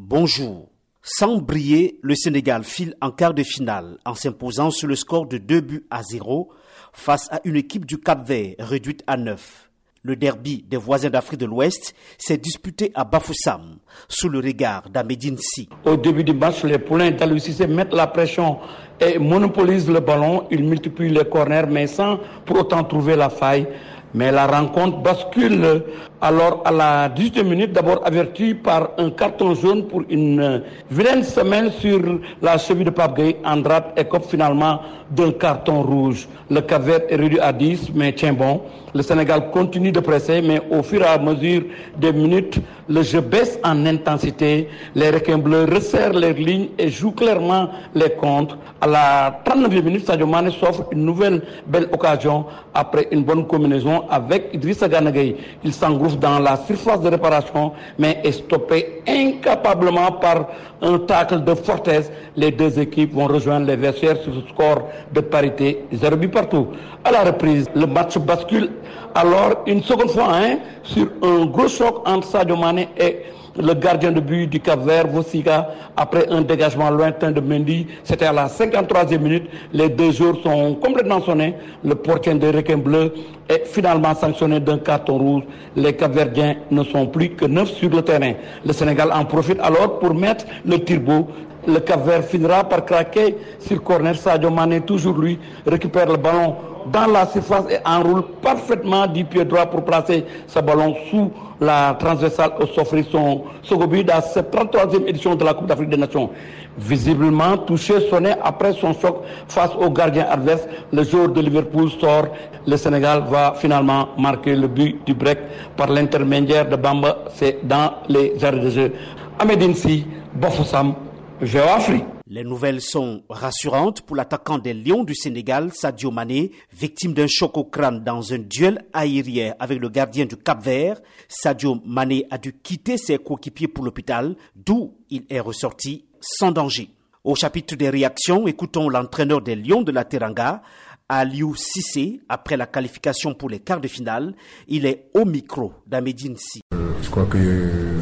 bonjour. Sans briller, le Sénégal file en quart de finale en s'imposant sur le score de 2 buts à 0 face à une équipe du Cap Vert réduite à 9. Le derby des voisins d'Afrique de l'Ouest s'est disputé à Bafoussam, sous le regard d'Amedine Si. Au début du match, les poulains d'Alucissé mettent la pression et monopolisent le ballon. Ils multiplient les corners, mais sans pour autant trouver la faille. Mais la rencontre bascule alors à la 18e minute, d'abord averti par un carton jaune pour une vilaine semaine sur la cheville de Pape. Andrade écope finalement d'un carton rouge. Le Caver est réduit à 10, mais tiens bon. Le Sénégal continue de presser, mais au fur et à mesure des minutes, le jeu baisse en intensité. Les requins bleus resserrent leurs lignes et jouent clairement les contres. À la 39e minute, Sadio Mane s'offre une nouvelle belle occasion après une bonne combinaison avec Idrissa Ganagay. Il dans la surface de réparation, mais est stoppé incapablement par un tacle de Fortes. Les deux équipes vont rejoindre les vestiaires sur ce score de parité, 0 but partout. À la reprise, le match bascule alors une seconde fois hein, sur un gros choc entre Sadio Mane et le gardien de but du Cap Vert, Vossiga, après un dégagement lointain de Mendy. C'était à la 53e minute. Les deux jours sont complètement sonnés. Le portier de Requin Bleu est finalement sanctionné d'un carton rouge. Les Capverdiens ne sont plus que neuf sur le terrain. Le Sénégal en profite alors pour mettre le turbo le Cap finira par craquer sur corner. Sadio Mane, toujours lui, récupère le ballon dans la surface et enroule parfaitement du pied droit pour placer ce ballon sous la transversale au s'offrir son second but dans cette 33e édition de la Coupe d'Afrique des Nations. Visiblement touché, sonné après son choc face au gardien adverse, le joueur de Liverpool sort. Le Sénégal va finalement marquer le but du break par l'intermédiaire de Bamba. C'est dans les arrêts de jeu. Ahmedine Si, Bofoussam, Les nouvelles sont rassurantes pour l'attaquant des Lions du Sénégal, Sadio Mané, victime d'un choc au crâne dans un duel aérien avec le gardien du Cap Vert. Sadio Mané a dû quitter ses coéquipiers pour l'hôpital, d'où il est ressorti sans danger. Au chapitre des réactions, écoutons l'entraîneur des Lions de la Teranga, Aliou Sissé, après la qualification pour les quarts de finale. Il est au micro d'Amedine Si. Euh, je crois que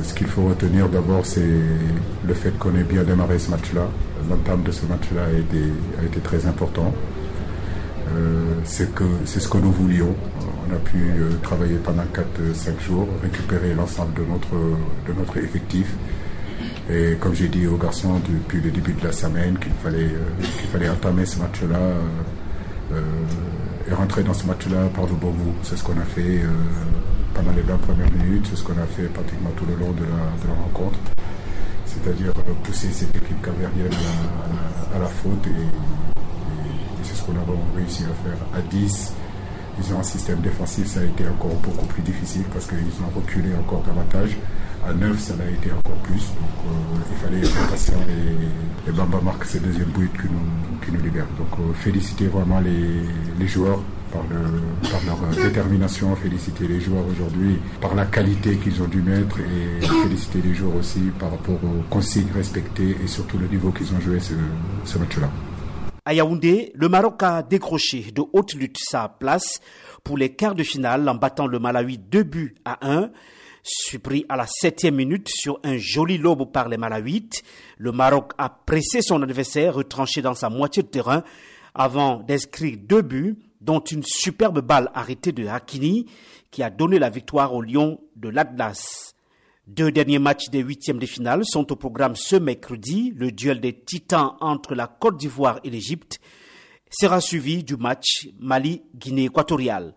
ce qu'il faut retenir d'abord, c'est le fait qu'on ait bien démarré ce match-là. L'entame de ce match-là a été, très important. Euh, c'est ce que nous voulions. On a pu euh, travailler pendant 4-5 jours, récupérer l'ensemble de notre, de notre effectif. Et comme j'ai dit aux garçons depuis le début de la semaine qu'il fallait, euh, qu'il fallait entamer ce match-là euh, et rentrer dans ce match-là par le bon bout. C'est ce qu'on a fait euh, pendant les 20 premières minutes, c'est ce qu'on a fait pratiquement tout le long de la, rencontre. C'est-à-dire pousser cette équipe cavérienne à, à, la faute et, et c'est ce qu'on a réussi à faire à 10 ils ont un système défensif, ça a été encore beaucoup plus difficile parce qu'ils ont reculé encore davantage. À 9, ça a été encore plus. Donc euh, il fallait être patient et, et, Bamba marque ce deuxième but qui nous, qui nous libère. Donc euh, féliciter vraiment les, les joueurs par, le, par, leur détermination, féliciter les joueurs aujourd'hui par la qualité qu'ils ont dû mettre et féliciter les joueurs aussi par rapport aux consignes respectées et surtout le niveau qu'ils ont joué ce, ce match-là. À Yaoundé, le Maroc a décroché de haute lutte sa place pour les quarts de finale en battant le Malawi 2 buts à 1. Surpris à la septième minute sur un joli lobe par les Malawites, le Maroc a pressé son adversaire retranché dans sa moitié de terrain avant d'inscrire deux buts, dont une superbe balle arrêtée de Hakini qui a donné la victoire aux Lions de l'Atlas. Deux derniers matchs des huitièmes de finale sont au programme ce mercredi. Le duel des titans entre la Côte d'Ivoire et l'Égypte sera suivi du match Mali-Guinée équatoriale.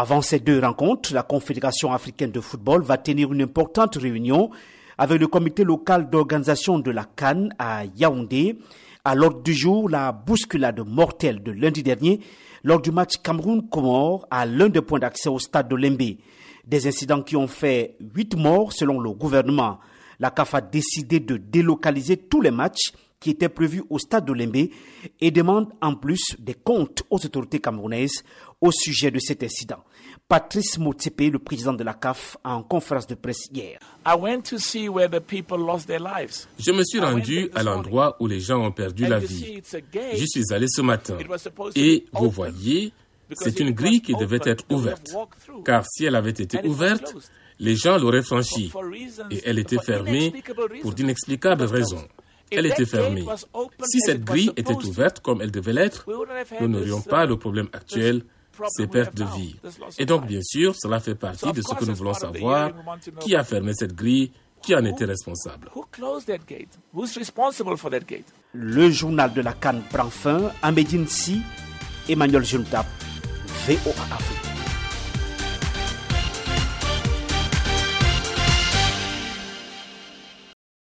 Avant ces deux rencontres, la Confédération africaine de football va tenir une importante réunion avec le comité local d'organisation de la Cannes à Yaoundé. À l'ordre du jour, la bousculade mortelle de lundi dernier lors du match Cameroun-Comore à l'un des points d'accès au stade de Lembe. Des incidents qui ont fait huit morts selon le gouvernement. La CAF a décidé de délocaliser tous les matchs qui étaient prévus au stade de Lembe et demande en plus des comptes aux autorités camerounaises au sujet de cet incident. Patrice Motsepe, le président de la CAF, en conférence de presse hier. Je me suis rendu à l'endroit où les gens ont perdu la vie. Je suis allé ce matin. Et vous voyez, c'est une grille qui devait être ouverte. Car si elle avait été ouverte, les gens l'auraient franchie. et elle était fermée pour d'inexplicables raisons. Elle était fermée. Si cette grille était ouverte comme elle devait l'être, nous n'aurions pas le problème actuel, ces pertes de vie. Et donc, bien sûr, cela fait partie de ce que nous voulons savoir. Qui a fermé cette grille? Qui en était responsable? Le journal de la Cannes prend fin. À Médine Si, Emmanuel Juntap, veio a África.